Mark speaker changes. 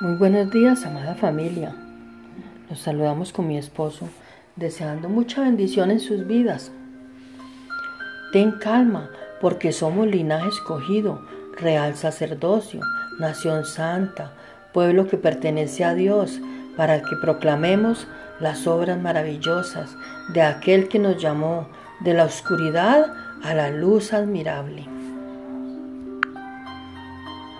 Speaker 1: Muy buenos días, amada familia. Los saludamos con mi esposo, deseando mucha bendición en sus vidas. Ten calma, porque somos linaje escogido, real sacerdocio, nación santa, pueblo que pertenece a Dios, para que proclamemos las obras maravillosas de aquel que nos llamó de la oscuridad a la luz admirable.